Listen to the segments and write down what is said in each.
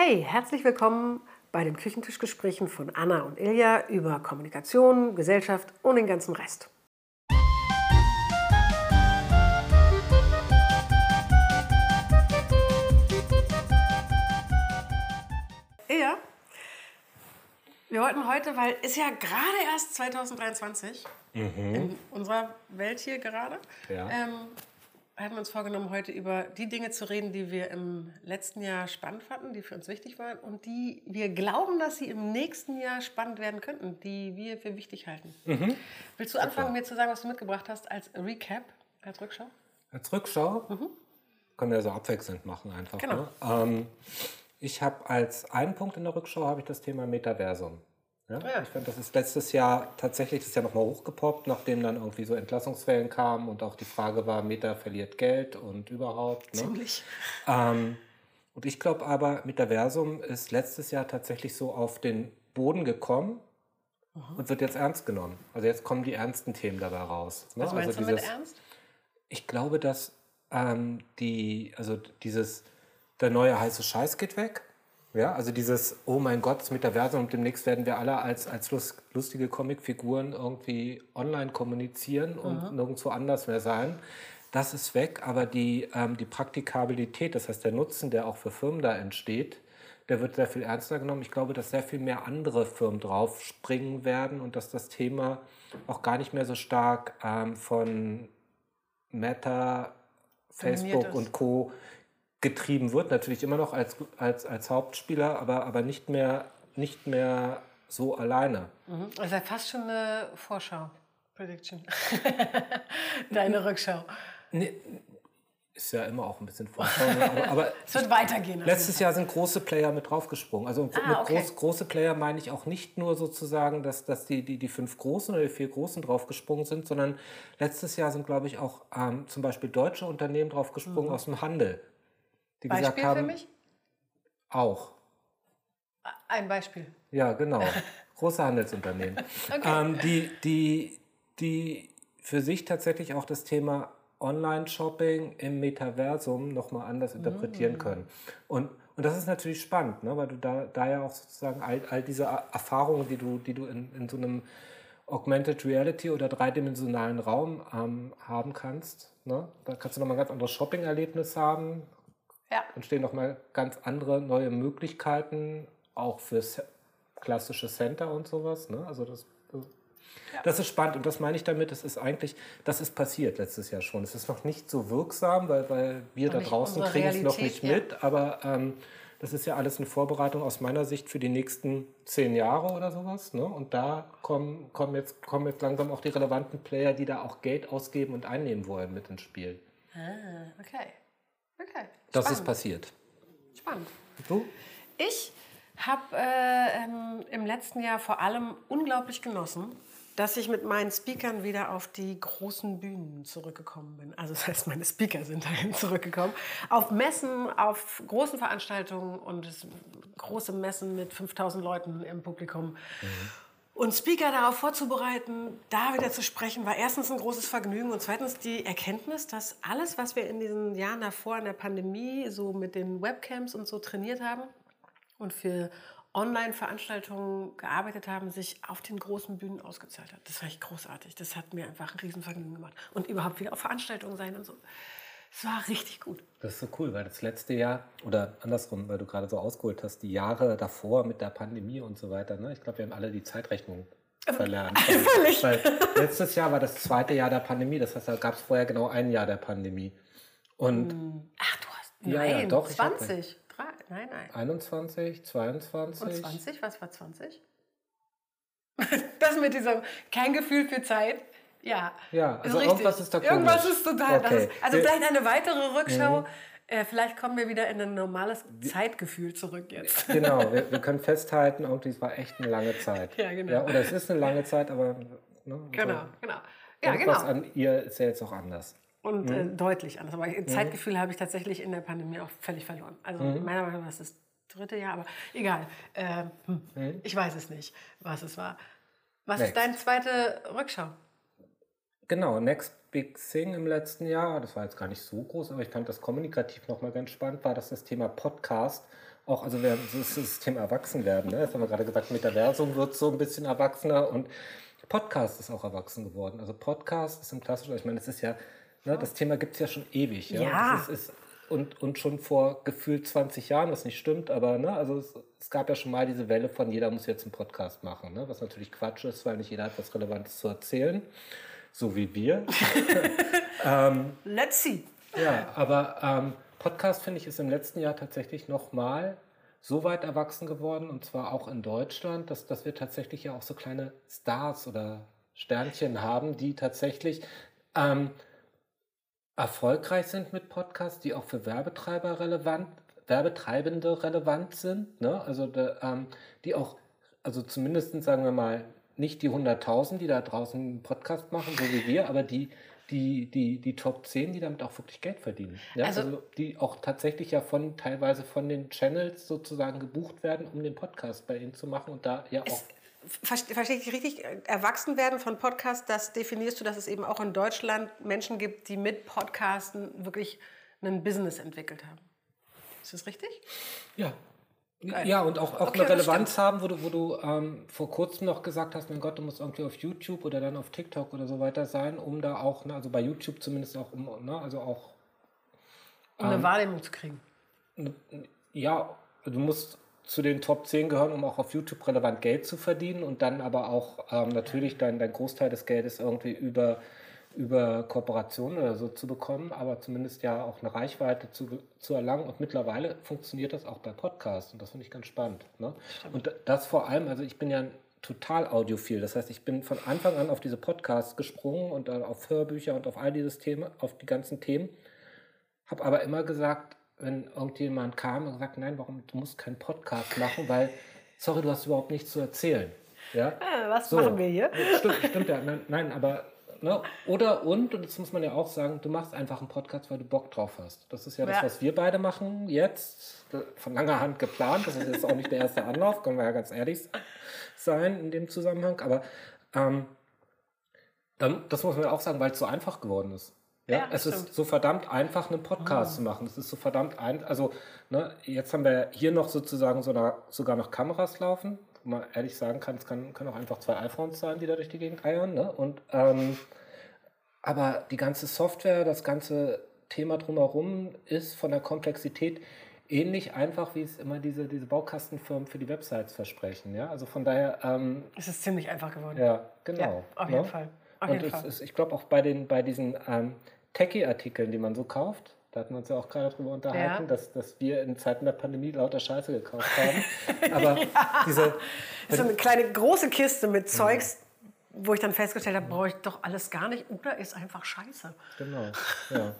Hey, herzlich willkommen bei den Küchentischgesprächen von Anna und Ilja über Kommunikation, Gesellschaft und den ganzen Rest. Ilja, wir wollten heute, weil ist ja gerade erst 2023 in unserer Welt hier gerade, Ja. ähm, hatten wir uns vorgenommen, heute über die Dinge zu reden, die wir im letzten Jahr spannend fanden, die für uns wichtig waren und die wir glauben, dass sie im nächsten Jahr spannend werden könnten, die wir für wichtig halten. Willst du anfangen, mir zu sagen, was du mitgebracht hast als Recap, als Rückschau? Als Rückschau können wir so abwechselnd machen einfach. Genau. Ne? Ähm, ich habe als einen Punkt in der Rückschau habe ich das Thema Metaversum. Ja? ja. Ich finde, das ist letztes Jahr tatsächlich das ist ja nochmal hochgepoppt, nachdem dann irgendwie so Entlassungswellen kamen und auch die Frage war, Meta verliert Geld und überhaupt. Ne? Ziemlich. Ähm, und ich glaube aber, Metaversum ist letztes Jahr tatsächlich so auf den Boden gekommen und wird jetzt ernst genommen. Also jetzt kommen die ernsten Themen dabei raus. Ne? Was meinst also du mit ernst? ich glaube, dass ähm, die, also dieses, der neue heiße Scheiß geht weg. Ja, also dieses, oh mein Gott, das Metaversum und demnächst werden wir alle als, als lus- lustige Comicfiguren irgendwie online kommunizieren und nirgendwo anders mehr sein. Das ist weg, aber die, ähm, die Praktikabilität, das heißt der Nutzen, der auch für Firmen da entsteht, der wird sehr viel ernster genommen. Ich glaube, dass sehr viel mehr andere Firmen drauf springen werden und dass das Thema auch gar nicht mehr so stark ähm, von Meta, Facebook und Co. getrieben wird. Natürlich immer noch als, als, als Hauptspieler, aber, aber nicht, mehr, nicht mehr so alleine. Mhm. Das ist ja fast schon eine Vorschau. Prediction. Deine Rückschau. Ist ja immer auch ein bisschen Vorschau. ne? aber, aber Es wird weitergehen. Letztes Jahr sind große Player mit draufgesprungen. Also mit Ah, okay. groß, große Player meine ich auch nicht nur sozusagen, dass, dass die, die, die fünf Großen oder die vier Großen draufgesprungen sind, sondern letztes Jahr sind, glaube ich, auch ähm, zum Beispiel deutsche Unternehmen draufgesprungen aus dem Handel. Die gesagt. Beispiel haben, für mich? auch. Ein Beispiel. Ja, genau. Große Handelsunternehmen. ähm, die, die, die für sich tatsächlich auch das Thema Online-Shopping im Metaversum nochmal anders interpretieren können. Und, und das ist natürlich spannend, ne? weil du da, da ja auch sozusagen all, all diese Erfahrungen, die du, die du in, in so einem Augmented Reality oder dreidimensionalen Raum ähm, haben kannst. Ne? Da kannst du nochmal ein ganz anderes Shopping-Erlebnis haben, Ja. entstehen nochmal ganz andere neue Möglichkeiten, auch für Se- klassische Center und sowas. Ne? Also das, das, das ist spannend und das meine ich damit, es ist eigentlich, das ist passiert letztes Jahr schon. Es ist noch nicht so wirksam, weil, weil wir da nicht draußen kriegen es noch Realität, nicht ja. mit, aber ähm, das ist ja alles eine Vorbereitung aus meiner Sicht für die nächsten zehn Jahre oder sowas. Ne? Und da kommen, kommen, jetzt, kommen jetzt langsam auch die relevanten Player, die da auch Geld ausgeben und einnehmen wollen, mit ins Spiel. Ah, okay. Okay. Das ist passiert. Spannend. Du? Ich habe äh, ähm, im letzten Jahr vor allem unglaublich genossen, dass ich mit meinen Speakern wieder auf die großen Bühnen zurückgekommen bin. Also das heißt, meine Speaker sind dahin zurückgekommen. Auf Messen, auf großen Veranstaltungen und große Messen mit 5000 Leuten im Publikum. Und Speaker darauf vorzubereiten, da wieder zu sprechen, war erstens ein großes Vergnügen und zweitens die Erkenntnis, dass alles, was wir in diesen Jahren davor in der Pandemie so mit den Webcams und so trainiert haben und für Online-Veranstaltungen gearbeitet haben, sich auf den großen Bühnen ausgezahlt hat. Das war echt großartig. Das hat mir einfach ein Riesenvergnügen gemacht. Und überhaupt wieder auf Veranstaltungen sein und so. Es war richtig gut. Das ist so cool, weil das letzte Jahr, oder andersrum, weil du gerade so ausgeholt hast, die Jahre davor mit der Pandemie und so weiter, ne? ich glaube, wir haben alle die Zeitrechnung verlernt. Völlig. Weil letztes Jahr war das zweite Jahr der Pandemie, das heißt, da gab es vorher genau ein Jahr der Pandemie. Und Ach, du hast. Ja, ja, nein, doch, ich hab 20. Drei, nein, nein. 21, 22. Und 20? Was war 20? das mit diesem kein Gefühl für Zeit. Ja. Ja, also irgendwas ist da Irgendwas komisch. ist total. Das Okay. ist, also Mhm. vielleicht eine weitere Rückschau. Äh, vielleicht kommen wir wieder in ein normales Zeitgefühl zurück jetzt. Genau, wir, wir können festhalten, irgendwie, es war echt eine lange Zeit. Ja, genau. Ja, oder es ist eine lange Zeit, aber ne, Genau, so, genau. Ja, irgendwas genau. an ihr ist ja jetzt auch anders. Und Mhm. äh, deutlich anders. Aber Zeitgefühl habe ich tatsächlich in der Pandemie auch völlig verloren. Also Mhm. in meiner Meinung nach ist das dritte Jahr, aber egal. Äh, hm, Mhm. Ich weiß es nicht, was es war. Was Next. ist deine zweite Rückschau? Genau, Next Big Thing im letzten Jahr, das war jetzt gar nicht so groß, aber ich fand das kommunikativ nochmal ganz spannend, war das das Thema Podcast auch, also wir, das das Thema Erwachsenwerden. Ne? Das haben wir gerade gesagt, Metaversum wird so ein bisschen erwachsener und Podcast ist auch erwachsen geworden. Also Podcast ist im klassischen, ich meine, es ist ja, ne, das Thema gibt es ja schon ewig. Ja. Ja. Das ist, ist, und, und schon vor gefühlt 20 Jahren, was nicht stimmt, aber ne, also es, es gab ja schon mal diese Welle von jeder muss jetzt einen Podcast machen, ne? was natürlich Quatsch ist, weil nicht jeder hat was Relevantes zu erzählen, so wie wir. Let's see. Ja, aber ähm, Podcast finde ich ist im letzten Jahr tatsächlich nochmal so weit erwachsen geworden und zwar auch in Deutschland, dass, dass wir tatsächlich ja auch so kleine Stars oder Sternchen haben, die tatsächlich ähm, erfolgreich sind mit Podcasts, die auch für Werbetreiber relevant, Werbetreibende relevant sind, ne? also da, ähm, die auch, also zumindest sagen wir mal, nicht die 100.000, die da draußen einen Podcast machen, so wie wir, aber die, die, die, die Top 10, die damit auch wirklich Geld verdienen. Ja? Also- Also, die auch tatsächlich ja von teilweise von den Channels sozusagen gebucht werden, um den Podcast bei ihnen zu machen und da ja auch. Verste- Verstehe ich richtig? Erwachsen werden von Podcasts, das definierst du, dass es eben auch in Deutschland Menschen gibt, die mit Podcasten wirklich ein Business entwickelt haben. Ist das richtig? Ja. Geil. Ja, und auch, auch Okay, eine Relevanz haben, wo du, wo du ähm, vor kurzem noch gesagt hast, mein Gott, du musst irgendwie auf YouTube oder dann auf TikTok oder so weiter sein, um da auch, ne, also bei YouTube zumindest auch, um, ne, also auch, Um Ähm. eine Wahrnehmung zu kriegen. ja, du musst zu den Top 10 gehören, um auch auf YouTube relevant Geld zu verdienen und dann aber auch ähm, natürlich dein, dein Großteil des Geldes irgendwie über, über Kooperationen oder so zu bekommen, aber zumindest ja auch eine Reichweite zu, zu erlangen. Und mittlerweile funktioniert das auch bei Podcasts und das finde ich ganz spannend. Ne? Und das vor allem, also ich bin ja total audiophil, das heißt, ich bin von Anfang an auf diese Podcasts gesprungen und dann auf Hörbücher und auf all dieses Thema, auf die ganzen Themen. Habe aber immer gesagt, wenn irgendjemand kam und gesagt, nein, warum du musst keinen Podcast machen, weil, sorry, du hast überhaupt nichts zu erzählen. Ja? Äh, was So. machen wir hier? Stimmt, stimmt ja. Nein, nein aber ne? oder und, und das muss man ja auch sagen, du machst einfach einen Podcast, weil du Bock drauf hast. Das ist ja das, Ja. was wir beide machen jetzt. Von langer Hand geplant. Das ist jetzt auch nicht der erste Anlauf, können wir ja ganz ehrlich sein in dem Zusammenhang. Aber ähm, dann, das muss man auch sagen, weil es so einfach geworden ist. Ja, Ja, das es stimmt. ist so verdammt einfach, einen Podcast zu machen. Es ist so verdammt ein, also ne, jetzt haben wir hier noch sozusagen so eine, sogar noch Kameras laufen, man ehrlich sagen kann, es kann, können auch einfach zwei iPhones sein, die da durch die Gegend eiern. Ne? Und ähm, aber die ganze Software, das ganze Thema drumherum ist von der Komplexität ähnlich einfach, wie es immer diese, diese Baukastenfirmen für die Websites versprechen. Ja? Also von daher, ähm, Es ist ziemlich einfach geworden. ja, genau. Ja, auf jeden ne? Fall. Auf Und jeden Fall. ist, ich glaube auch bei, den, bei diesen ähm, Techie-Artikeln, die man so kauft, da hatten wir uns ja auch gerade drüber unterhalten, Ja. dass, dass wir in Zeiten der Pandemie lauter Scheiße gekauft haben. Aber diese, so eine kleine große Kiste Mhm. mit Zeugs, wo ich dann festgestellt habe, brauche ich doch alles gar nicht oder ist einfach scheiße. genau, ja.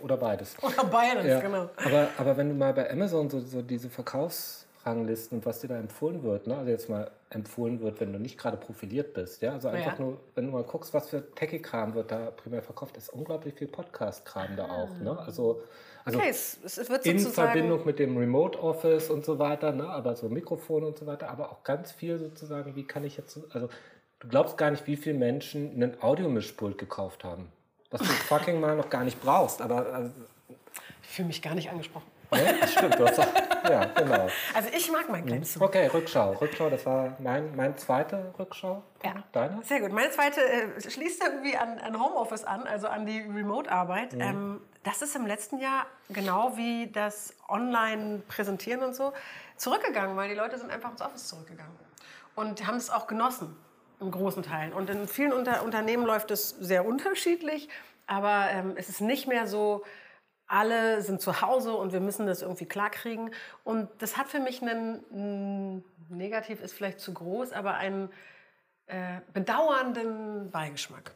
Oder beides. Oder beides, Ja. genau. Aber, aber wenn du mal bei Amazon so, so diese Verkaufsranglisten und was dir da empfohlen wird, ne? also jetzt mal empfohlen wird, wenn du nicht gerade profiliert bist, ja, also einfach Ja. nur, wenn du mal guckst, was für Techie-Kram wird da primär verkauft, ist unglaublich viel Podcast-Kram da auch, ne? Also, also Okay, es, es wird in. Verbindung mit dem Remote Office und so weiter, ne? aber so Mikrofone und so weiter, aber auch ganz viel sozusagen, wie kann ich jetzt, so- also du glaubst gar nicht, wie viele Menschen einen Audiomischpult gekauft haben, was du fucking mal noch gar nicht brauchst, aber also, Ich fühle mich gar nicht angesprochen. Ne? das stimmt, du hast auch, ja, genau. Also ich mag mein kleines Zimmer. Okay, Rückschau, Rückschau, das war mein, mein zweiter Rückschau. Ja. Deiner? Sehr gut. Meine zweite äh, schließt irgendwie an, an Homeoffice an, also an die Remote-Arbeit. Mhm. Ähm, das ist im letzten Jahr genau wie das Online-Präsentieren und so zurückgegangen, weil die Leute sind einfach ins Office zurückgegangen und haben es auch genossen in großen Teilen. Und in vielen Unter Unternehmen läuft es sehr unterschiedlich, aber ähm, es ist nicht mehr so, alle sind zu Hause und wir müssen das irgendwie klarkriegen. Und das hat für mich einen, negativ ist vielleicht zu groß, aber einen äh, bedauernden Beigeschmack.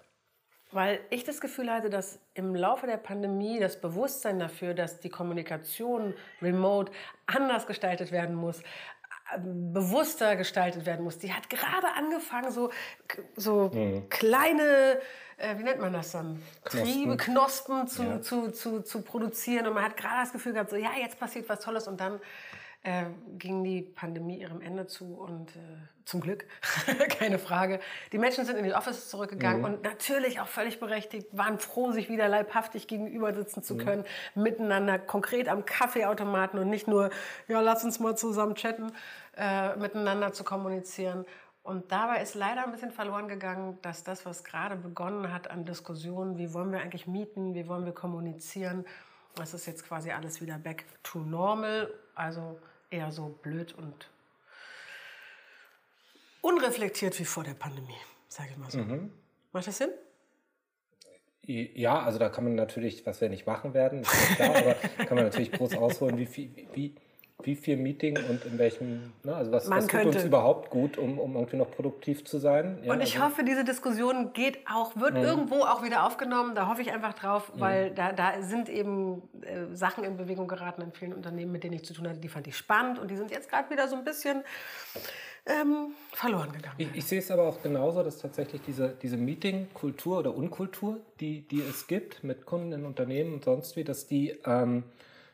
Weil ich das Gefühl hatte, dass im Laufe der Pandemie das Bewusstsein dafür, dass die Kommunikation remote anders gestaltet werden muss, bewusster gestaltet werden muss, die hat gerade angefangen, so, so kleine, äh, wie nennt man das dann? Triebe, Knospen zu, Ja. zu, zu, zu produzieren. Und man hat gerade das Gefühl gehabt, so, ja, jetzt passiert was Tolles und dann äh, ging die Pandemie ihrem Ende zu und äh, zum Glück, keine Frage. Die Menschen sind in die Offices zurückgegangen mhm. und natürlich auch völlig berechtigt, waren froh, sich wieder leibhaftig gegenüber sitzen zu mhm. können, mhm. miteinander konkret am Kaffeeautomaten und nicht nur, ja, lass uns mal zusammen chatten, äh, miteinander zu kommunizieren. Und dabei ist leider ein bisschen verloren gegangen, dass das, was gerade begonnen hat an Diskussionen, wie wollen wir eigentlich mieten, wie wollen wir kommunizieren, das ist jetzt quasi alles wieder back to normal, also eher so blöd und unreflektiert wie vor der Pandemie, sage ich mal so. Mhm. Macht das Sinn? Ja, also da kann man natürlich, was wir nicht machen werden, ist klar, aber kann man natürlich groß ausholen, wie, wie, wie, wie viel Meeting und in welchem, ne, also was, was tut uns überhaupt gut, um, um irgendwie noch produktiv zu sein. Ja, und ich also, hoffe, diese Diskussion geht auch, wird mhm. irgendwo auch wieder aufgenommen, da hoffe ich einfach drauf, mhm. weil da, da sind eben äh, Sachen in Bewegung geraten in vielen Unternehmen, mit denen ich zu tun hatte, die fand ich spannend und die sind jetzt gerade wieder so ein bisschen ähm, verloren gegangen. Ich, ich, sehe es aber auch genauso, dass tatsächlich diese, diese Meeting-Kultur oder Unkultur, die, die es gibt mit Kunden in Unternehmen und sonst wie, dass die ähm,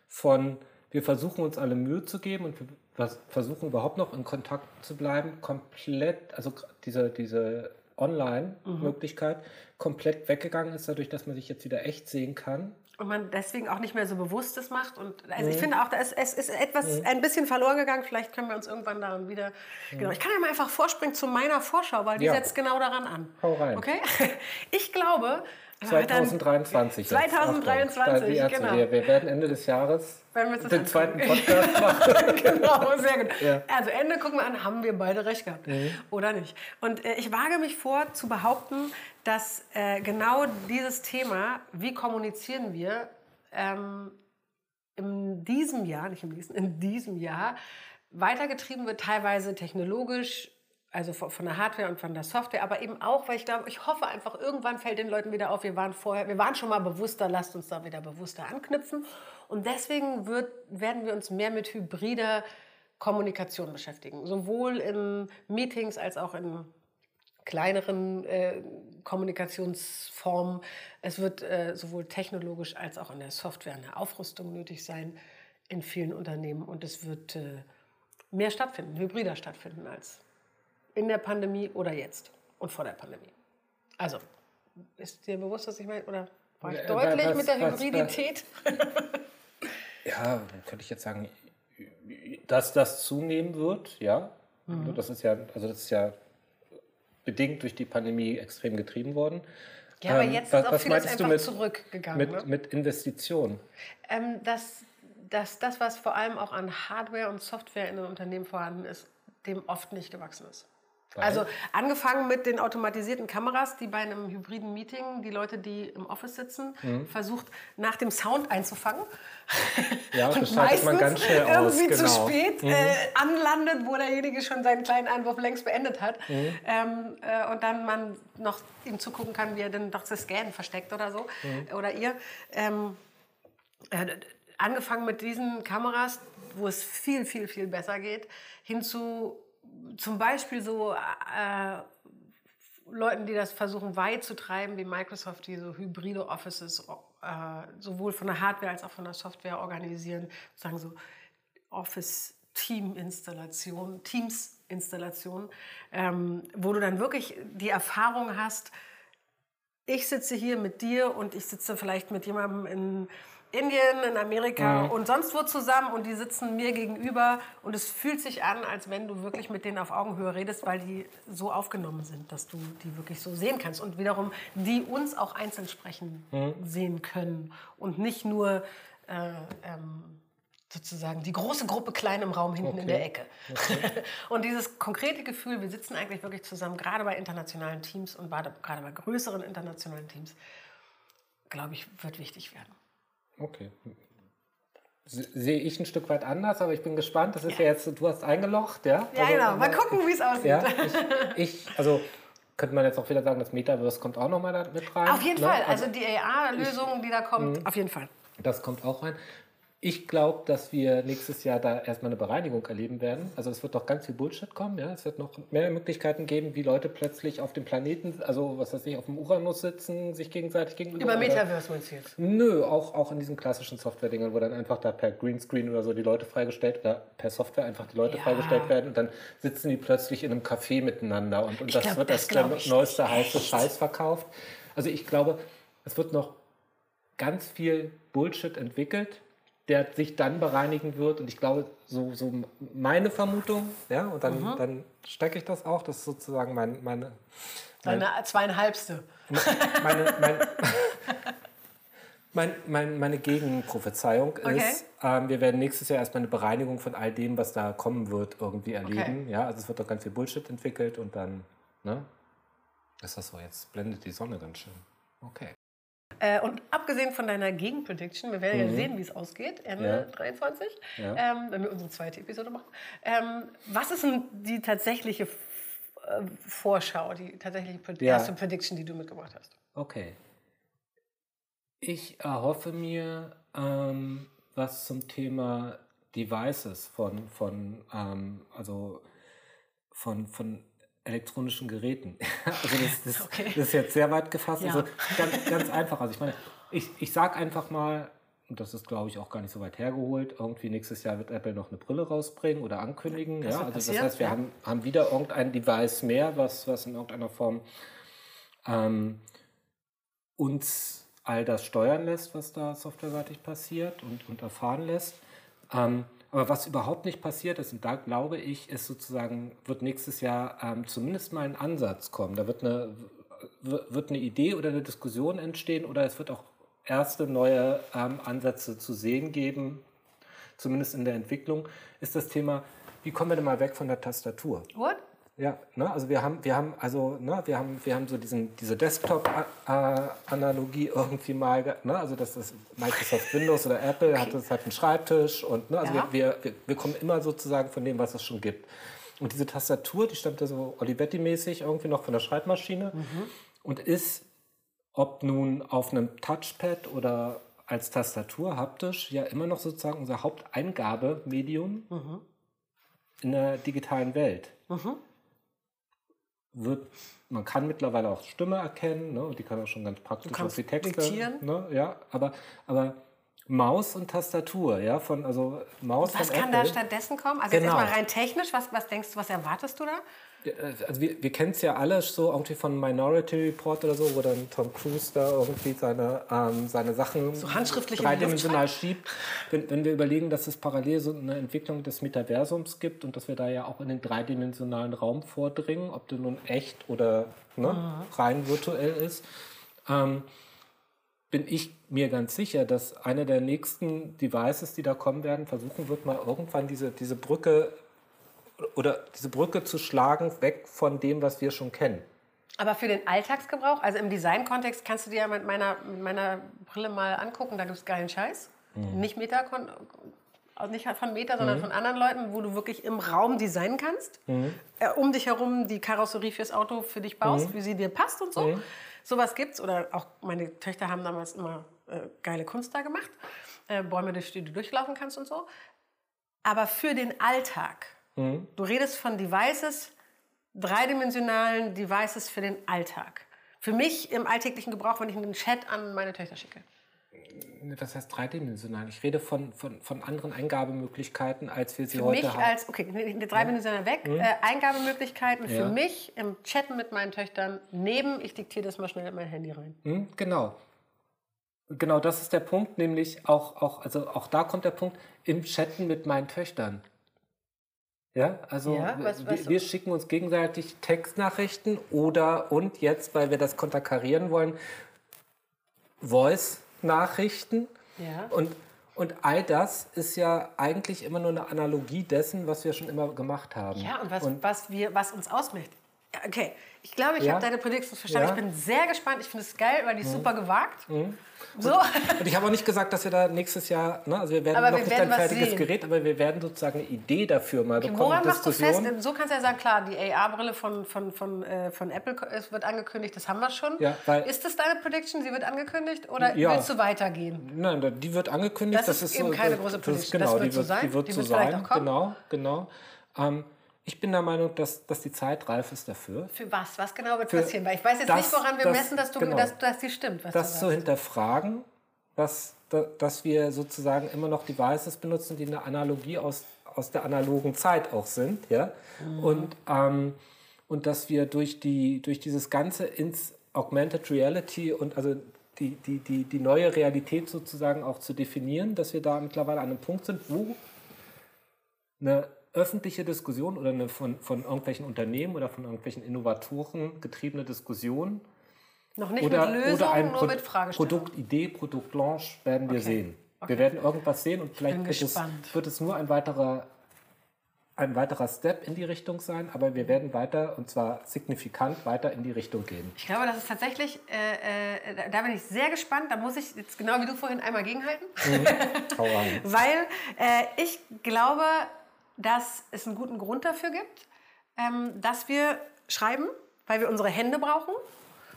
von wir versuchen uns alle Mühe zu geben und wir versuchen überhaupt noch in Kontakt zu bleiben, komplett, also diese, diese Online-Möglichkeit mhm. komplett weggegangen ist, dadurch, dass man sich jetzt wieder echt sehen kann. Und man deswegen auch nicht mehr so Bewusstes macht. Und also mhm. ich finde auch, da ist, es ist etwas mhm. ein bisschen verloren gegangen. Vielleicht können wir uns irgendwann daran wieder. Mhm. Genau. Ich kann ja mal einfach vorspringen zu meiner Vorschau, weil die ja. setzt genau daran an. Hau rein. Okay? Ich glaube, 2023. 2023, genau. Wir, wir, werden Ende des Jahres den zweiten Podcast machen. genau, sehr gut. Ja. Also Ende gucken wir an, haben wir beide recht gehabt mhm. oder nicht. Und äh, ich wage mich vor zu behaupten, dass äh, genau dieses Thema, wie kommunizieren wir, ähm, in diesem Jahr, nicht im nächsten, in diesem Jahr weitergetrieben wird, teilweise technologisch, also von der Hardware und von der Software, aber eben auch, weil ich glaube, ich hoffe einfach, irgendwann fällt den Leuten wieder auf, wir waren vorher, wir waren schon mal bewusster, lasst uns da wieder bewusster anknüpfen. Und deswegen wird, werden wir uns mehr mit hybrider Kommunikation beschäftigen, sowohl in Meetings als auch in kleineren äh, Kommunikationsformen. Es wird äh, sowohl technologisch als auch in der Software eine Aufrüstung nötig sein in vielen Unternehmen und es wird äh, mehr stattfinden, hybrider stattfinden als in der Pandemie oder jetzt und vor der Pandemie. Also, ist dir bewusst, was ich meine? Oder war ich äh, deutlich was, mit der Hybridität? ja, könnte ich jetzt sagen, dass das zunehmen wird, ja. Mhm. Das ist ja, also das ist ja bedingt durch die Pandemie extrem getrieben worden. Ja, aber ähm, jetzt ähm, ist auch vieles einfach mit, zurückgegangen. Mit, ne? mit Investitionen? Ähm, dass, dass das, was vor allem auch an Hardware und Software in den Unternehmen vorhanden ist, dem oft nicht gewachsen ist. Also angefangen mit den automatisierten Kameras, die bei einem hybriden Meeting die Leute, die im Office sitzen, mhm. versucht nach dem Sound einzufangen. Ja, und meistens man ganz schnell irgendwie aus, genau. zu spät mhm. äh, anlandet, wo derjenige schon seinen kleinen Einwurf längst beendet hat. Mhm. Ähm, äh, und dann man noch ihm zugucken kann, wie er dann doch das Scan versteckt oder so. Mhm. Oder ihr. Ähm, äh, angefangen mit diesen Kameras, wo es viel, viel, viel besser geht, hin zu zum Beispiel so äh, Leuten, die das versuchen weit zu treiben, wie Microsoft, die so hybride Offices äh, sowohl von der Hardware als auch von der Software organisieren, sagen so Office Team Installation, Teams Installation, ähm, wo du dann wirklich die Erfahrung hast, ich sitze hier mit dir und ich sitze vielleicht mit jemandem in Indien, in Amerika mhm. und sonst wo zusammen und die sitzen mir gegenüber und es fühlt sich an, als wenn du wirklich mit denen auf Augenhöhe redest, weil die so aufgenommen sind, dass du die wirklich so sehen kannst und wiederum die uns auch einzeln sprechen mhm. sehen können und nicht nur äh, ähm, sozusagen die große Gruppe klein im Raum hinten okay. in der Ecke. Okay. und dieses konkrete Gefühl, wir sitzen eigentlich wirklich zusammen, gerade bei internationalen Teams und gerade bei größeren internationalen Teams, glaube ich, wird wichtig werden. Okay. Sehe ich ein Stück weit anders, aber ich bin gespannt. Das ist ja, ja jetzt, du hast eingelocht, ja? Ja, also, genau. Mal gucken, wie es aussieht. Ja, ich, ich, also könnte man jetzt auch wieder sagen, das Metaverse kommt auch nochmal mit rein. Auf jeden ne? Fall. Also, also die AR-Lösung, die da kommt, mhm. auf jeden Fall. Das kommt auch rein. Ich glaube, dass wir nächstes Jahr da erstmal eine Bereinigung erleben werden. Also es wird doch ganz viel Bullshit kommen. Ja? Es wird noch mehr Möglichkeiten geben, wie Leute plötzlich auf dem Planeten, also was weiß ich, auf dem Uranus sitzen, sich gegenseitig gegenüber. Über Metaverse meinst du jetzt? Nö, auch, auch in diesen klassischen Software-Dingern, wo dann einfach da per Greenscreen oder so die Leute freigestellt oder per Software einfach die Leute Ja. freigestellt werden und dann sitzen die plötzlich in einem Café miteinander und, und das glaub, wird das als der neueste heiße. Scheiß verkauft. Also ich glaube, es wird noch ganz viel Bullshit entwickelt, der sich dann bereinigen wird. Und ich glaube, so, so meine Vermutung, ja, und dann, Mhm. dann stecke ich das auch, das ist sozusagen mein, meine, Deine zweieinhalbste. meine, mein, mein, mein, meine Gegenprophezeiung Okay. ist, ähm, wir werden nächstes Jahr erstmal eine Bereinigung von all dem, was da kommen wird, irgendwie erleben. Ja, also es wird doch ganz viel Bullshit entwickelt und dann, ne? Ist das so? Jetzt blendet die Sonne ganz schön. Okay. Äh, und abgesehen von deiner Gegenprediction, wir werden ja sehen, wie es ausgeht, Ende Mhm. Ja. 23, Ja. ähm, wenn wir unsere zweite Episode machen. Ähm, was ist denn die tatsächliche äh, Vorschau, die tatsächliche Pred Ja. erste Prediction, die du mitgebracht hast? Okay. Ich erhoffe mir ähm, was zum Thema Devices von, von, ähm, also von, von elektronischen Geräten. also das, das, Okay. das ist jetzt sehr weit gefasst. Ja. Also ganz, ganz einfach. Also ich meine, ich, ich sage einfach mal, und das ist glaube ich auch gar nicht so weit hergeholt, irgendwie nächstes Jahr wird Apple noch eine Brille rausbringen oder ankündigen. Das ja, also das passieren, heißt, wir ja. haben, haben wieder irgendein Device mehr, was, was in irgendeiner Form ähm, uns all das steuern lässt, was da softwareseitig passiert und, und erfahren lässt. Ähm, aber was überhaupt nicht passiert ist, und da glaube ich, ist sozusagen, wird nächstes Jahr ähm, zumindest mal ein Ansatz kommen. Da wird eine, wird eine Idee oder eine Diskussion entstehen oder es wird auch erste neue ähm, Ansätze zu sehen geben, zumindest in der Entwicklung, ist das Thema, wie kommen wir denn mal weg von der Tastatur? What? Ja, ne, also wir haben, wir haben, also, ne, wir haben, wir haben so diesen, diese Desktop-Analogie irgendwie mal, ne, also das ist Microsoft Windows oder Apple hat das hat einen Schreibtisch und, ne, also Ja. wir, wir, wir, kommen immer sozusagen von dem, was es schon gibt. Und diese Tastatur, die stammt ja so Olivetti-mäßig irgendwie noch von der Schreibmaschine und ist, ob nun auf einem Touchpad oder als Tastatur haptisch, ja immer noch sozusagen unser Haupteingabemedium in der digitalen Welt wird, man kann mittlerweile auch Stimme erkennen, ne, und die kann auch schon ganz praktisch auf die Texte. diktieren. Ne, ja, aber, aber Maus und Tastatur, ja, von, also Maus Was von kann Apple. da stattdessen kommen? Also Genau. jetzt erstmal rein technisch, was, was denkst du, was erwartest du da? Also wir, wir kennen es ja alle so irgendwie von Minority Report oder so, wo dann Tom Cruise da irgendwie seine, ähm, seine Sachen So handschriftlich dreidimensional schiebt. Wenn, wenn wir überlegen, dass es parallel so eine Entwicklung des Metaversums gibt und dass wir da ja auch in den dreidimensionalen Raum vordringen, ob der nun echt oder ne, Mhm. rein virtuell ist, ähm, bin ich mir ganz sicher, dass einer der nächsten Devices, die da kommen werden, versuchen wird, mal irgendwann diese, diese Brücke oder diese Brücke zu schlagen, weg von dem, was wir schon kennen. Aber für den Alltagsgebrauch, also im Design-Kontext, kannst du dir ja mit meiner, mit meiner Brille mal angucken, da gibt es geilen Scheiß. Mhm. Nicht Meta, also nicht von Meta, sondern von anderen Leuten, wo du wirklich im Raum designen kannst. Mhm. Äh, um dich herum die Karosserie fürs Auto für dich baust, wie sie dir passt und so. Mhm. Sowas gibt's. Oder auch meine Töchter haben damals immer äh, geile Kunst da gemacht. Äh, Bäume, durch die du durchlaufen kannst und so. Aber für den Alltag, Mhm. du redest von Devices, dreidimensionalen Devices für den Alltag. Für mich im alltäglichen Gebrauch, wenn ich einen Chat an meine Töchter schicke. Was heißt dreidimensional? Ich rede von, von, von anderen Eingabemöglichkeiten, als wir sie Für heute mich haben. als, okay, dreidimensional weg, äh, Eingabemöglichkeiten Ja. für mich im Chatten mit meinen Töchtern neben, ich diktiere das mal schnell in mein Handy rein. Hm, genau. Genau, das ist der Punkt, nämlich auch, auch, also auch da kommt der Punkt, im Chatten mit meinen Töchtern. Ja, also Ja, was- wir, was- wir schicken uns gegenseitig Textnachrichten oder und jetzt, weil wir das konterkarieren wollen, Voice-Nachrichten. Ja. Und, und all das ist ja eigentlich immer nur eine Analogie dessen, was wir schon immer gemacht haben. Ja, und was, was, wir, was uns ausmacht. Okay, ich glaube, ich Ja? habe deine Predictions verstanden. Ja? Mhm. Ich bin sehr gespannt. Ich finde es geil, weil die ist super gewagt. So. Und ich habe auch nicht gesagt, dass wir da nächstes Jahr, ne, also wir werden Aber noch wir nicht werden ein fertiges sehen. Gerät, aber wir werden sozusagen eine Idee dafür mal bekommen. Woran machst du fest? So kannst du ja sagen, klar, die AR-Brille von, von, von, äh, von Apple wird angekündigt, das haben wir schon. Ja, ist das deine Prediction? Sie wird angekündigt oder Ja. willst du weitergehen? Nein, die wird angekündigt. Das ist eben keine große das, Prediction. Genau, Das wird die so sein. Die wird Die so wird sein. Genau, genau. Ähm, ich bin der Meinung, dass, dass die Zeit reif ist dafür, Für was? Was genau wird Für passieren? Weil ich weiß jetzt das- nicht, woran wir das- messen, dass, du, genau. dass, dass die stimmt. Was das zu hinterfragen, dass, da- dass wir sozusagen immer noch Devices benutzen, die eine Analogie aus, aus der analogen Zeit auch sind. Ja? Mhm. Und, ähm, und dass wir durch, die, durch dieses Ganze ins Augmented Reality und also die, die, die, die neue Realität sozusagen auch zu definieren, dass wir da mittlerweile an einem Punkt sind, wo eine öffentliche Diskussion oder eine von, von irgendwelchen Unternehmen oder von irgendwelchen Innovatoren getriebene Diskussion Noch nicht oder, mit Lösungen, oder ein nur Pro mit Fragestellungen. Produktidee, Produktlaunch werden wir Okay. sehen. Okay. Wir werden irgendwas sehen und vielleicht wird es, wird es nur ein weiterer, ein weiterer Step in die Richtung sein, aber wir werden weiter, und zwar signifikant weiter in die Richtung gehen. Ich glaube, das ist tatsächlich, äh, äh, da- bin ich sehr gespannt. Da muss ich jetzt genau wie du vorhin einmal gegenhalten. Rein. Weil äh, ich glaube, dass es einen guten Grund dafür gibt, ähm, dass wir schreiben, weil wir unsere Hände brauchen.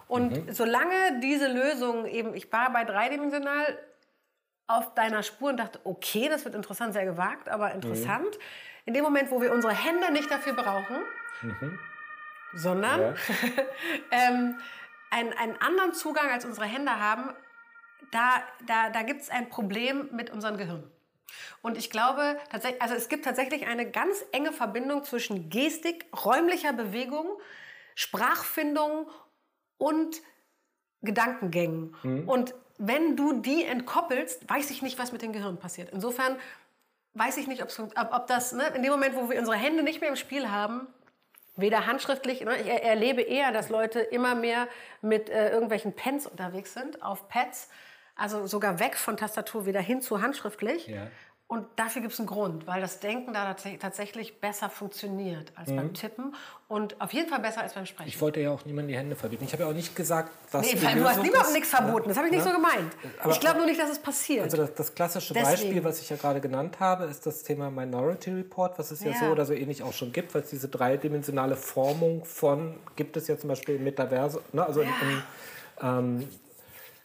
Und solange diese Lösung eben, ich war bei dreidimensional auf deiner Spur und dachte, okay, das wird interessant, sehr gewagt, aber interessant. In dem Moment, wo wir unsere Hände nicht dafür brauchen, sondern Ja. ähm, einen, einen anderen Zugang als unsere Hände haben, da, da, da gibt es ein Problem mit unserem Gehirn. Und ich glaube, tatsächlich, also es gibt tatsächlich eine ganz enge Verbindung zwischen Gestik, räumlicher Bewegung, Sprachfindung und Gedankengängen. Und wenn du die entkoppelst, weiß ich nicht, was mit dem Gehirn passiert. Insofern weiß ich nicht, ob, ob das, ne, in dem Moment, wo wir unsere Hände nicht mehr im Spiel haben, weder handschriftlich, ne, ich er- erlebe eher, dass Leute immer mehr mit äh, irgendwelchen Pens unterwegs sind, auf Pads, also sogar weg von Tastatur wieder hin zu handschriftlich. Ja. Und dafür gibt es einen Grund, weil das Denken da tats- tatsächlich besser funktioniert als beim Tippen und auf jeden Fall besser als beim Sprechen. Ich wollte ja auch niemandem die Hände verbieten. Ich habe ja auch nicht gesagt, was Nee, die du hast niemandem nichts verboten. Das habe ich nicht so gemeint. Aber- ich glaube nur nicht, dass es passiert. Also das, das klassische Deswegen. Beispiel, was ich ja gerade genannt habe, ist das Thema Minority Report, was es ja, Ja. so oder so ähnlich auch schon gibt, weil es diese dreidimensionale Formung von, gibt es ja zum Beispiel im Metaversum, ne? also im, im, ähm,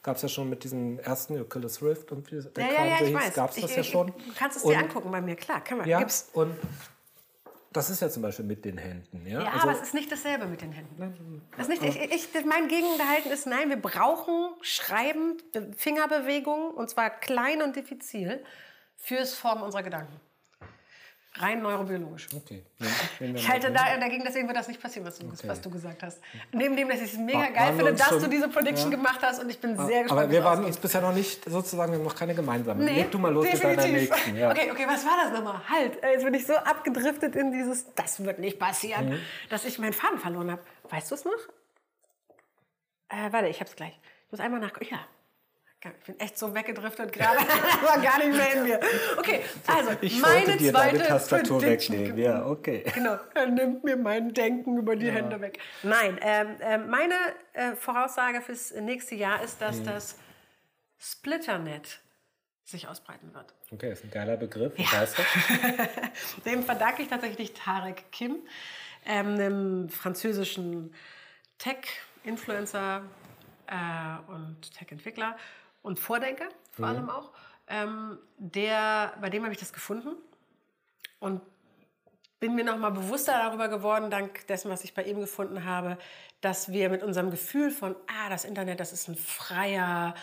gab es ja schon mit diesem ersten Oculus Rift und wie der ja, ja, Kram ja, so hieß, gab es das ich, ja schon. Du kannst es Und- dir angucken bei mir, klar. Kann man. Ja, Gibt's. und das ist ja zum Beispiel mit den Händen. Ja, Ja, also, aber es ist nicht dasselbe mit den Händen. Das ist nicht, ich, ich, mein Gegenhalten ist, nein, wir brauchen Schreiben, Be- Fingerbewegungen, und zwar klein und diffizil, fürs Formen unserer Gedanken. Rein neurobiologisch. okay. Ich halte da, dagegen, deswegen wird das nicht passieren, was du, was du gesagt hast. Neben dem, dass ich es mega War- geil finde, dass schon- du diese Prediction ja. gemacht hast und ich bin sehr gespannt. Aber wir waren uns bisher noch nicht, sozusagen, wir haben noch keine gemeinsame. Nee, Leg du mal los mit deiner definitiv. nächsten. Ja. Okay, okay, was war das nochmal? Halt, äh, jetzt bin ich so abgedriftet in dieses, das wird nicht passieren, Mhm. dass ich meinen Faden verloren habe. Weißt du es noch? Äh, warte, ich hab's gleich. Ich muss einmal nachgucken. Ja. Ich bin echt so weggedriftet gerade. war gar nicht mehr in mir. Okay, also Ich meine dir zweite deine Tastatur Prediction. wegnehmen. Ja, okay. Genau, er nimmt mir mein Denken über die Hände weg. Nein, ähm, ähm, meine äh, Voraussage fürs nächste Jahr ist, dass das Splitternet sich ausbreiten wird. Okay, ist ein geiler Begriff. Was heißt das? Dem verdanke ich tatsächlich Tarek Kim, ähm, einem französischen Tech-Influencer äh, und Tech-Entwickler und Vordenker vor allem auch. Ähm, der, bei dem habe ich das gefunden und bin mir noch mal bewusster darüber geworden, dank dessen, was ich bei ihm gefunden habe, dass wir mit unserem Gefühl von, ah, das Internet, das ist ein freier,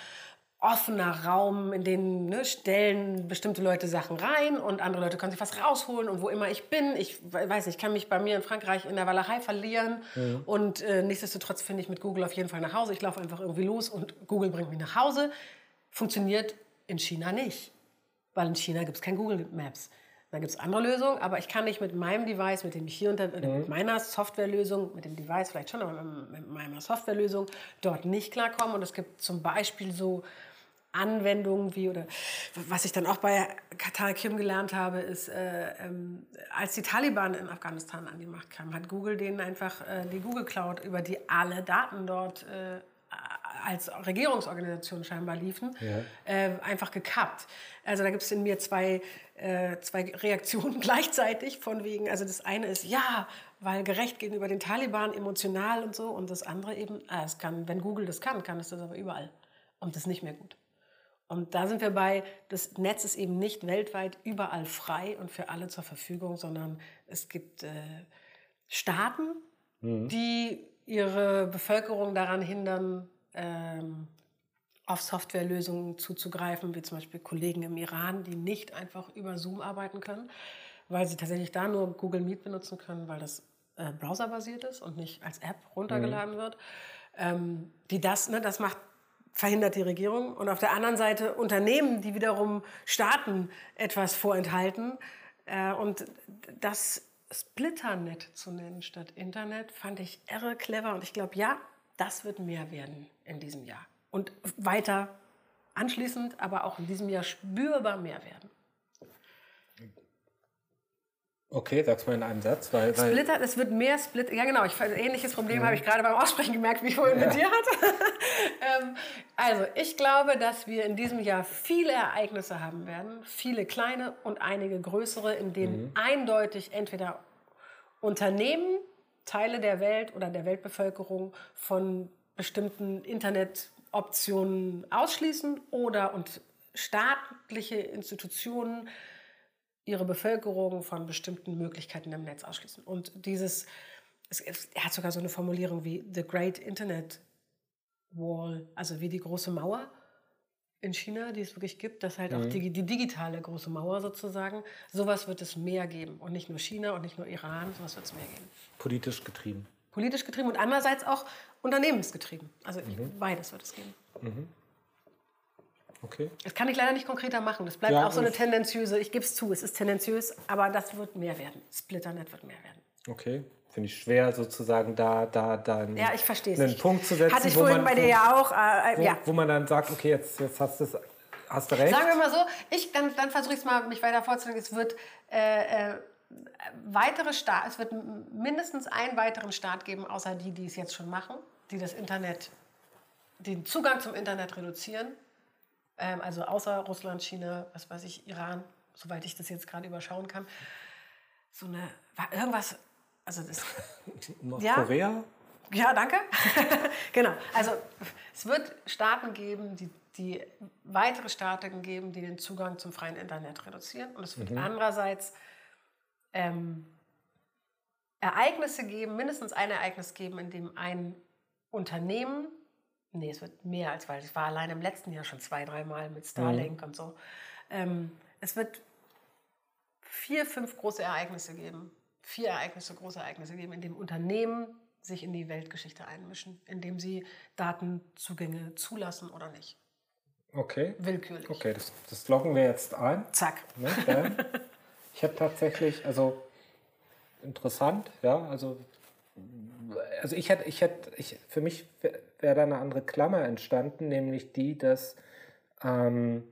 offener Raum, in den ne, stellen bestimmte Leute Sachen rein und andere Leute können sich was rausholen und wo immer ich bin, ich we- weiß nicht, ich kann mich bei mir in Frankreich in der Walachei verlieren und äh, nichtsdestotrotz finde ich mit Google auf jeden Fall nach Hause. Ich laufe einfach irgendwie los und Google bringt mich nach Hause. Funktioniert in China nicht, weil in China gibt es kein Google Maps. Da gibt es andere Lösungen, aber ich kann nicht mit meinem Device, mit dem ich hier unter, äh, mit meiner Softwarelösung, mit dem Device vielleicht schon, aber mit meiner Softwarelösung dort nicht klarkommen. Und es gibt zum Beispiel so Anwendungen wie oder was ich dann auch bei Katar Kim gelernt habe, ist, äh, ähm, als die Taliban in Afghanistan an die Macht kamen, hat Google denen einfach äh, die Google Cloud, über die alle Daten dort äh, als Regierungsorganisation scheinbar liefen, ja. äh, einfach gekappt. Also da gibt es in mir zwei, äh, zwei Reaktionen gleichzeitig von wegen, also das eine ist, ja, weil gerecht gegenüber den Taliban, emotional und so, und das andere eben, ah, es kann, wenn Google das kann, kann es das aber überall. Und das ist nicht mehr gut. Und da sind wir bei, das Netz ist eben nicht weltweit überall frei und für alle zur Verfügung, sondern es gibt äh, Staaten, mhm. die ihre Bevölkerung daran hindern, ähm, auf Softwarelösungen zuzugreifen, wie zum Beispiel Kollegen im Iran, die nicht einfach über Zoom arbeiten können, weil sie tatsächlich da nur Google Meet benutzen können, weil das äh, browserbasiert ist und nicht als App runtergeladen mhm. wird. Ähm, die das, ne, das macht verhindert die Regierung und auf der anderen Seite Unternehmen, die wiederum Staaten etwas vorenthalten. Äh, und das Splitternet zu nennen statt Internet fand ich irre clever und ich glaube, ja, das wird mehr werden in diesem Jahr. Und weiter anschließend, aber auch in diesem Jahr spürbar mehr werden. Okay, sag's mal in einem Satz. Weil, weil Splitter, es wird mehr Splitter. Ja, genau. Ich, ein ähnliches Problem mhm. habe ich gerade beim Aussprechen gemerkt, wie ich vorhin ja. mit dir hatte. ähm, also, ich glaube, dass wir in diesem Jahr viele Ereignisse haben werden. Viele kleine und einige größere, in denen mhm. eindeutig entweder Unternehmen Teile der Welt oder der Weltbevölkerung von bestimmten Internetoptionen ausschließen oder und staatliche Institutionen ihre Bevölkerung von bestimmten Möglichkeiten im Netz ausschließen. Und dieses, es, er hat sogar so eine Formulierung wie The Great Internet Wall, also wie die große Mauer in China, die es wirklich gibt, dass halt mhm. auch die, die, digitale große Mauer sozusagen, sowas wird es mehr geben. Und nicht nur China und nicht nur Iran, sowas wird es mehr geben. Politisch getrieben. Politisch getrieben und andererseits auch unternehmensgetrieben. Also mhm. beides wird es geben. Mhm. Okay. Das kann ich leider nicht konkreter machen. Das bleibt ja, auch so eine tendenziöse, ich gebe es zu, es ist tendenziös, aber das wird mehr werden. Splitternet wird mehr werden. Okay finde ich schwer, sozusagen da, da, da einen, ja, ich einen nicht. Punkt zu setzen. Hatte ich vorhin man, bei dir ja auch. Äh, wo, ja. wo man dann sagt, okay, jetzt, jetzt hast, du hast du recht. Sagen wir mal so, ich, dann, dann versuche ich es mal, mich weiter vorzulegen. Es wird äh, äh, weitere Staat, es wird mindestens einen weiteren Staat geben, außer die, die es jetzt schon machen, die das Internet, den Zugang zum Internet reduzieren. Ähm, also außer Russland, China, was weiß ich, Iran, soweit ich das jetzt gerade überschauen kann. So eine, irgendwas also das, Nordkorea? Ja, ja danke. genau. Also es wird Staaten geben, die, die weitere Staaten geben, die den Zugang zum freien Internet reduzieren. Und es wird mhm. andererseits ähm, Ereignisse geben, mindestens ein Ereignis geben, in dem ein Unternehmen, nee, es wird mehr als, weil es war allein im letzten Jahr schon zwei, dreimal mit Starlink mhm. und so. Ähm, es wird vier, fünf große Ereignisse geben, vier Ereignisse, große Ereignisse geben, in dem Unternehmen sich in die Weltgeschichte einmischen, indem sie Datenzugänge zulassen oder nicht. Okay. Willkürlich. Okay, das, das loggen wir jetzt ein. Zack. Ne, ja. ich habe tatsächlich, also interessant, ja, also also ich hätte, ich hätte, ich, für mich wäre da eine andere Klammer entstanden, nämlich die, dass ähm,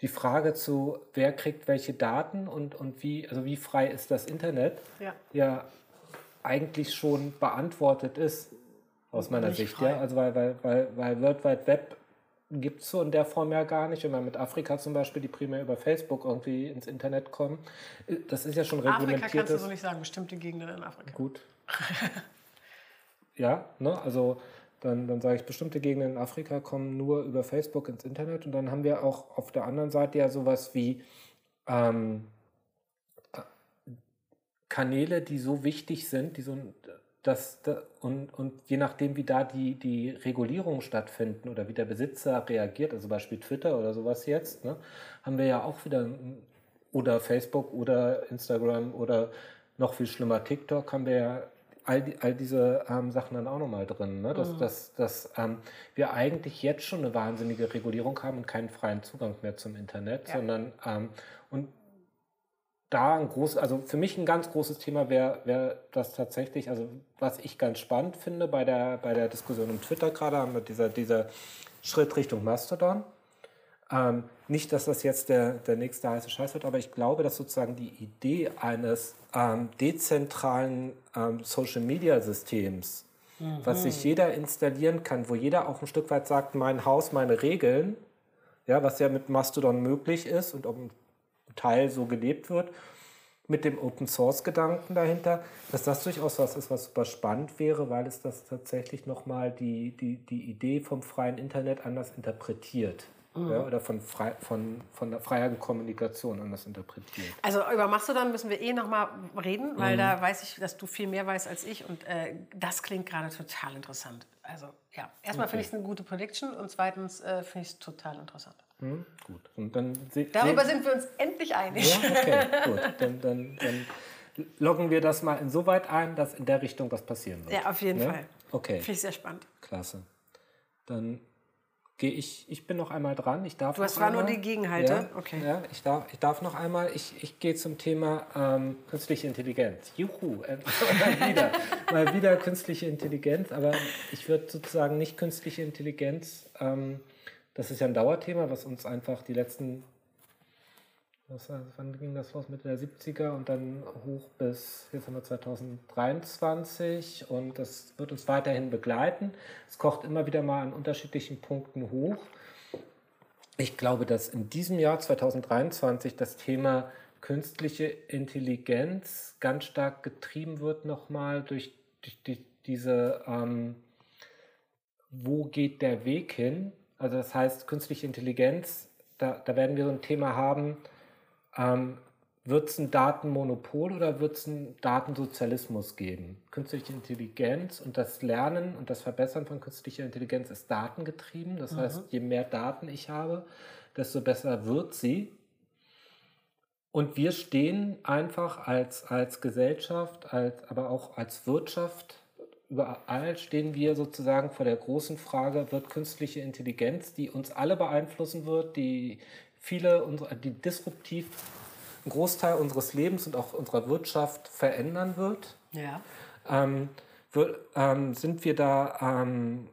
die Frage zu, wer kriegt welche Daten und, und wie, also wie frei ist das Internet, ja, ja eigentlich schon beantwortet ist, aus meiner Sicht. Frei. Ja? Also weil, weil, weil, weil World Wide Web gibt es so in der Form ja gar nicht. Wenn man mit Afrika zum Beispiel, die primär über Facebook irgendwie ins Internet kommen, das ist ja schon reglementiert. Afrika kannst du so nicht sagen, bestimmte Gegenden in Afrika. Gut. ja, ne, also dann, dann sage ich, bestimmte Gegenden in Afrika kommen nur über Facebook ins Internet. Und dann haben wir auch auf der anderen Seite ja sowas wie ähm, Kanäle, die so wichtig sind, die so, dass, und, und je nachdem, wie da die, die Regulierungen stattfinden oder wie der Besitzer reagiert, also Beispiel Twitter oder sowas jetzt, ne, haben wir ja auch wieder, oder Facebook oder Instagram oder noch viel schlimmer TikTok, haben wir ja all, die, all diese ähm, Sachen dann auch nochmal drin. Ne? Dass, mhm. dass, dass ähm, wir eigentlich jetzt schon eine wahnsinnige Regulierung haben und keinen freien Zugang mehr zum Internet, ja. sondern ähm, und da ein großes, also für mich ein ganz großes Thema wäre wär das tatsächlich, also was ich ganz spannend finde bei der, bei der Diskussion um Twitter gerade, haben wir dieser, dieser Schritt Richtung Mastodon. Ähm, nicht, dass das jetzt der, der nächste heiße Scheiß wird, aber ich glaube, dass sozusagen die Idee eines ähm, dezentralen ähm, Social-Media-Systems, mhm. was sich jeder installieren kann, wo jeder auch ein Stück weit sagt, mein Haus, meine Regeln, ja, was ja mit Mastodon möglich ist und um Teil so gelebt wird, mit dem Open Source Gedanken dahinter, dass das durchaus was ist, was super spannend wäre, weil es das tatsächlich nochmal die, die, die Idee vom freien Internet anders interpretiert. Mhm. Ja, oder von, frei, von, von der freien Kommunikation anders interpretiert. Also über Mastodon müssen wir eh nochmal reden, weil mhm. da weiß ich, dass du viel mehr weißt als ich und äh, das klingt gerade total interessant. Also ja, erstmal okay. finde ich es eine gute Prediction und zweitens äh, finde ich es total interessant. Hm, gut. Und dann Darüber sind wir uns endlich einig. Ja, okay, gut. Dann, dann, dann loggen wir das mal insoweit ein, dass in der Richtung was passieren wird. Ja, auf jeden ja? Fall. Okay. Finde ich sehr spannend. Klasse. Dann gehe ich, ich bin noch einmal dran. Ich darf du hast zwar nur die Gegenhalte. Ja, okay. Ja, ich darf, ich darf noch einmal, ich, ich gehe zum Thema ähm, künstliche Intelligenz. Juhu, äh, mal, wieder, mal wieder künstliche Intelligenz, aber ich würde sozusagen nicht künstliche Intelligenz, ähm, das ist ja ein Dauerthema, was uns einfach die letzten was, wann ging das los? Mitte der 70er und dann hoch bis, jetzt haben wir 2023 und das wird uns weiterhin begleiten. Es kocht immer wieder mal an unterschiedlichen Punkten hoch. Ich glaube, dass in diesem Jahr 2023 das Thema künstliche Intelligenz ganz stark getrieben wird nochmal durch, durch die, diese, ähm, wo geht der Weg hin? Also das heißt, künstliche Intelligenz, da, da werden wir so ein Thema haben, ähm, wird es ein Datenmonopol oder wird es einen Datensozialismus geben? Künstliche Intelligenz und das Lernen und das Verbessern von künstlicher Intelligenz ist datengetrieben. Das mhm. heißt, je mehr Daten ich habe, desto besser wird sie. Und wir stehen einfach als, als Gesellschaft, als, aber auch als Wirtschaft, überall stehen wir sozusagen vor der großen Frage, wird künstliche Intelligenz, die uns alle beeinflussen wird, die viele, die disruptiv einen Großteil unseres Lebens und auch unserer Wirtschaft verändern wird. Ja. Ähm, wird, ähm, sind wir da, ähm,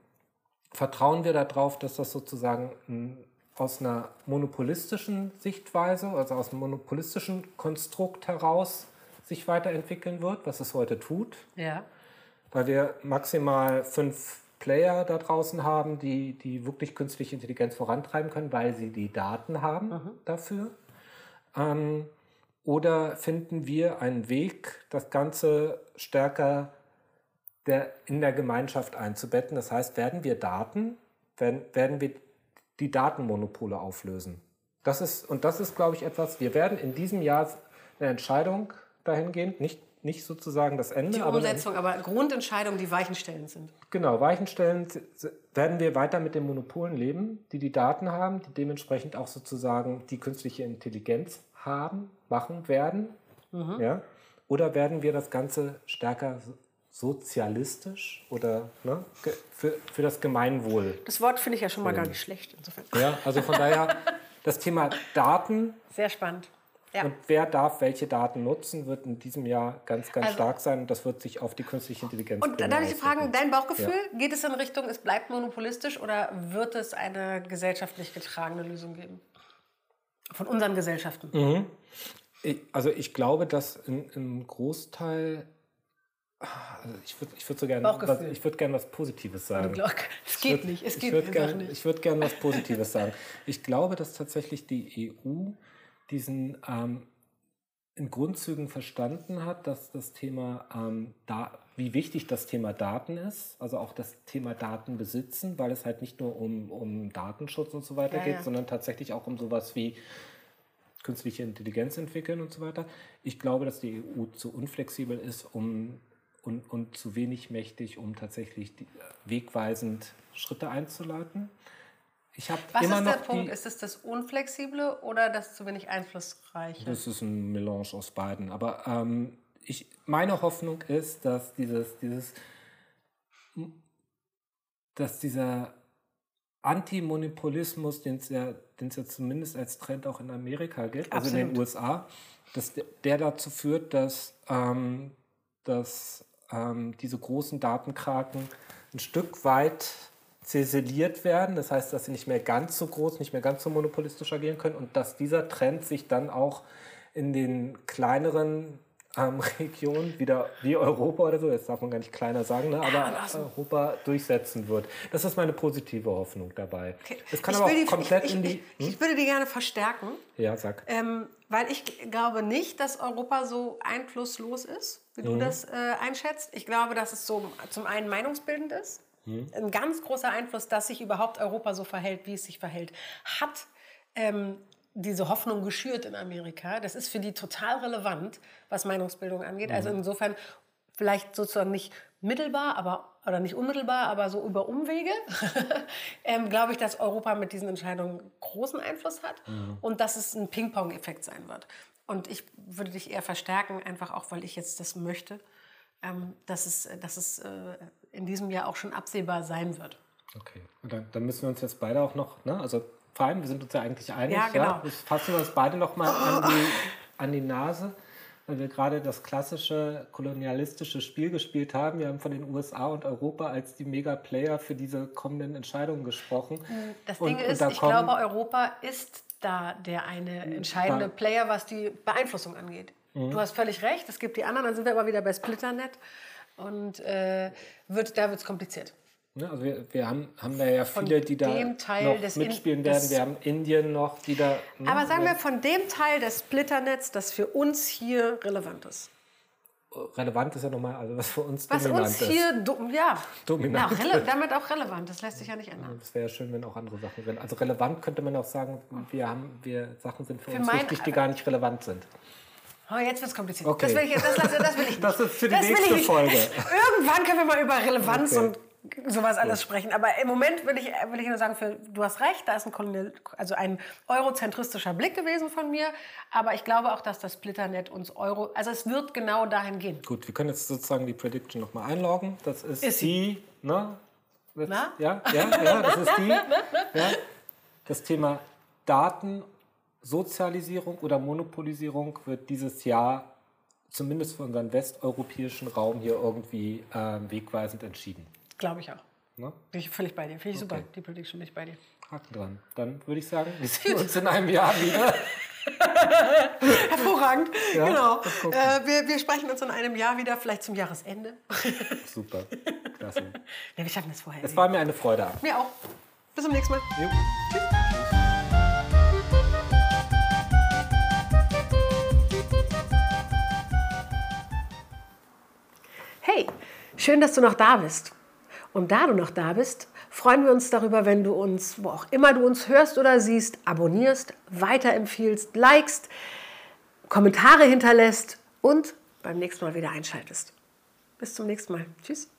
vertrauen wir darauf, dass das sozusagen ein, aus einer monopolistischen Sichtweise, also aus einem monopolistischen Konstrukt heraus sich weiterentwickeln wird, was es heute tut. Ja. Weil wir maximal fünf Player da draußen haben, die, die wirklich künstliche Intelligenz vorantreiben können, weil sie die Daten haben mhm. dafür. Ähm, oder finden wir einen Weg, das Ganze stärker der, in der Gemeinschaft einzubetten? Das heißt, werden wir Daten, werden, werden wir die Datenmonopole auflösen? Das ist, und das ist, glaube ich, etwas, wir werden in diesem Jahr eine Entscheidung dahingehend, nicht nicht sozusagen das Ende. Die Umsetzung, aber, aber Grundentscheidungen, die Weichenstellen sind. Genau, Weichenstellen werden wir weiter mit den Monopolen leben, die die Daten haben, die dementsprechend auch sozusagen die künstliche Intelligenz haben, machen werden. Mhm. Ja? Oder werden wir das Ganze stärker sozialistisch oder ne, für, für das Gemeinwohl? Das Wort finde ich ja schon mal gar nicht schlecht. Insofern. Ja, also von daher das Thema Daten. Sehr spannend. Ja. Und wer darf welche Daten nutzen, wird in diesem Jahr ganz, ganz also, stark sein. Und das wird sich auf die künstliche Intelligenz Und darf ich fragen, dein Bauchgefühl, ja. geht es in Richtung, es bleibt monopolistisch oder wird es eine gesellschaftlich getragene Lösung geben? Von unseren Gesellschaften. Mhm. Ich, also ich glaube, dass im Großteil also ich würde ich würd so gerne was, ich würd gern was Positives sagen. Es geht würd, nicht. Es geht ich würde gerne würd gern was Positives sagen. Ich glaube, dass tatsächlich die EU diesen ähm, in Grundzügen verstanden hat, dass das Thema, ähm, da, wie wichtig das Thema Daten ist, also auch das Thema Daten besitzen, weil es halt nicht nur um, um Datenschutz und so weiter ja, geht, ja. sondern tatsächlich auch um sowas wie künstliche Intelligenz entwickeln und so weiter. Ich glaube, dass die EU zu unflexibel ist um, und, und zu wenig mächtig, um tatsächlich die, äh, wegweisend Schritte einzuleiten. Ich habe immer ist der Punkt? Ist es das Unflexible oder das zu wenig Einflussreiche? Das ist ein Melange aus beiden. Aber ähm, ich, meine Hoffnung ist, dass dieses, dieses, dass dieser Antimonopolismus, den es ja, den's ja zumindest als Trend auch in Amerika gibt, also in den Absolut. USA, dass der, der dazu führt, dass, ähm, dass ähm, diese großen Datenkraken ein Stück weit zäseliert werden. Das heißt, dass sie nicht mehr ganz so groß, nicht mehr ganz so monopolistisch agieren können und dass dieser Trend sich dann auch in den kleineren ähm, Regionen, wieder wie Europa oder so, jetzt darf man gar nicht kleiner sagen, ne, aber Europa durchsetzen wird. Das ist meine positive Hoffnung dabei. Es kann Ich aber will auch die- komplett ich, in die... ich, ich würde die gerne verstärken. Ja, sag. Ähm, weil ich glaube nicht, dass Europa so einflusslos ist, wie Mhm. du das äh, einschätzt. Ich glaube, dass es so zum einen meinungsbildend ist. Mhm. Ein ganz großer Einfluss, dass sich überhaupt Europa so verhält, wie es sich verhält, hat ähm, diese Hoffnung geschürt in Amerika. Das ist für die total relevant, was Meinungsbildung angeht. Also Mhm. insofern vielleicht sozusagen nicht mittelbar, aber oder nicht unmittelbar, aber so über Umwege, ähm, glaube ich, dass Europa mit diesen Entscheidungen großen Einfluss hat und dass es ein Ping-Pong-Effekt sein wird. Und ich würde dich eher verstärken, einfach auch, weil ich jetzt das möchte, ähm, dass es, dass es äh, in diesem Jahr auch schon absehbar sein wird. Okay, und dann, dann müssen wir uns jetzt beide auch noch, ne? also fein, wir sind uns ja eigentlich einig. Ja, genau. Jetzt fassen wir uns beide noch mal an, die, an die Nase, weil wir gerade das klassische kolonialistische Spiel gespielt haben. Wir haben von den USA und Europa als die Mega-Player für diese kommenden Entscheidungen gesprochen. Das Und- Ding und ist, da ich glaube, Europa ist da der eine entscheidende Player, was die Beeinflussung angeht. Mhm. Du hast völlig recht, es gibt die anderen, dann sind wir aber wieder bei Splitternet und äh, wird, da wird es kompliziert. Ne? Also wir, wir haben, haben da ja viele, die da noch In- mitspielen des- werden. Wir haben Indien noch, die da... ne? Aber sagen wir von dem Teil des Splitternets, das für uns hier relevant ist. relevant ist ja nochmal, also was für uns Was dominant uns ist. hier, do, ja, Dominant ja damit auch relevant, das lässt sich ja nicht ändern. Das wäre ja schön, wenn auch andere Sachen sind. Also relevant könnte man auch sagen, wir haben, wir Sachen sind für, uns mein- wichtig, die gar nicht relevant sind. Aber jetzt wird es kompliziert. Okay. Das will ich jetzt, das, das will ich nicht. Das ist für die ich nächste. Folge. Irgendwann können wir mal über Relevanz Okay. und sowas alles sprechen. Aber im Moment will ich, will ich nur sagen, für, du hast recht, da ist ein, kolonial, also ein eurozentristischer Blick gewesen von mir. Aber ich glaube auch, dass das Splitternet uns Euro, also es wird genau dahin gehen. Gut, wir können jetzt sozusagen die Prediction nochmal einloggen. Das ist, Ist sie. die, ne? Na? Ja, ja, ja, das ist die. Ja. Das Thema Datensozialisierung oder Monopolisierung wird dieses Jahr zumindest für unseren westeuropäischen Raum hier irgendwie ähm, wegweisend entschieden. Glaube ich auch. Ne? Bin ich völlig bei dir. Finde ich super. Okay. Die Prediction bin ich bei dir. Haken dran. Dann würde ich sagen, wir sehen uns in einem Jahr wieder. Hervorragend. Ja, genau. Äh, wir, wir sprechen uns in einem Jahr wieder, vielleicht zum Jahresende. Super. Klasse. ja, wir schaffen das vorher. Es war mir eine Freude. mir auch. Bis zum nächsten Mal. Jo. Hey, schön, dass du noch da bist. Und da du noch da bist, freuen wir uns darüber, wenn du uns, wo auch immer du uns hörst oder siehst, abonnierst, weiterempfiehlst, likest, Kommentare hinterlässt und beim nächsten Mal wieder einschaltest. Bis zum nächsten Mal. Tschüss.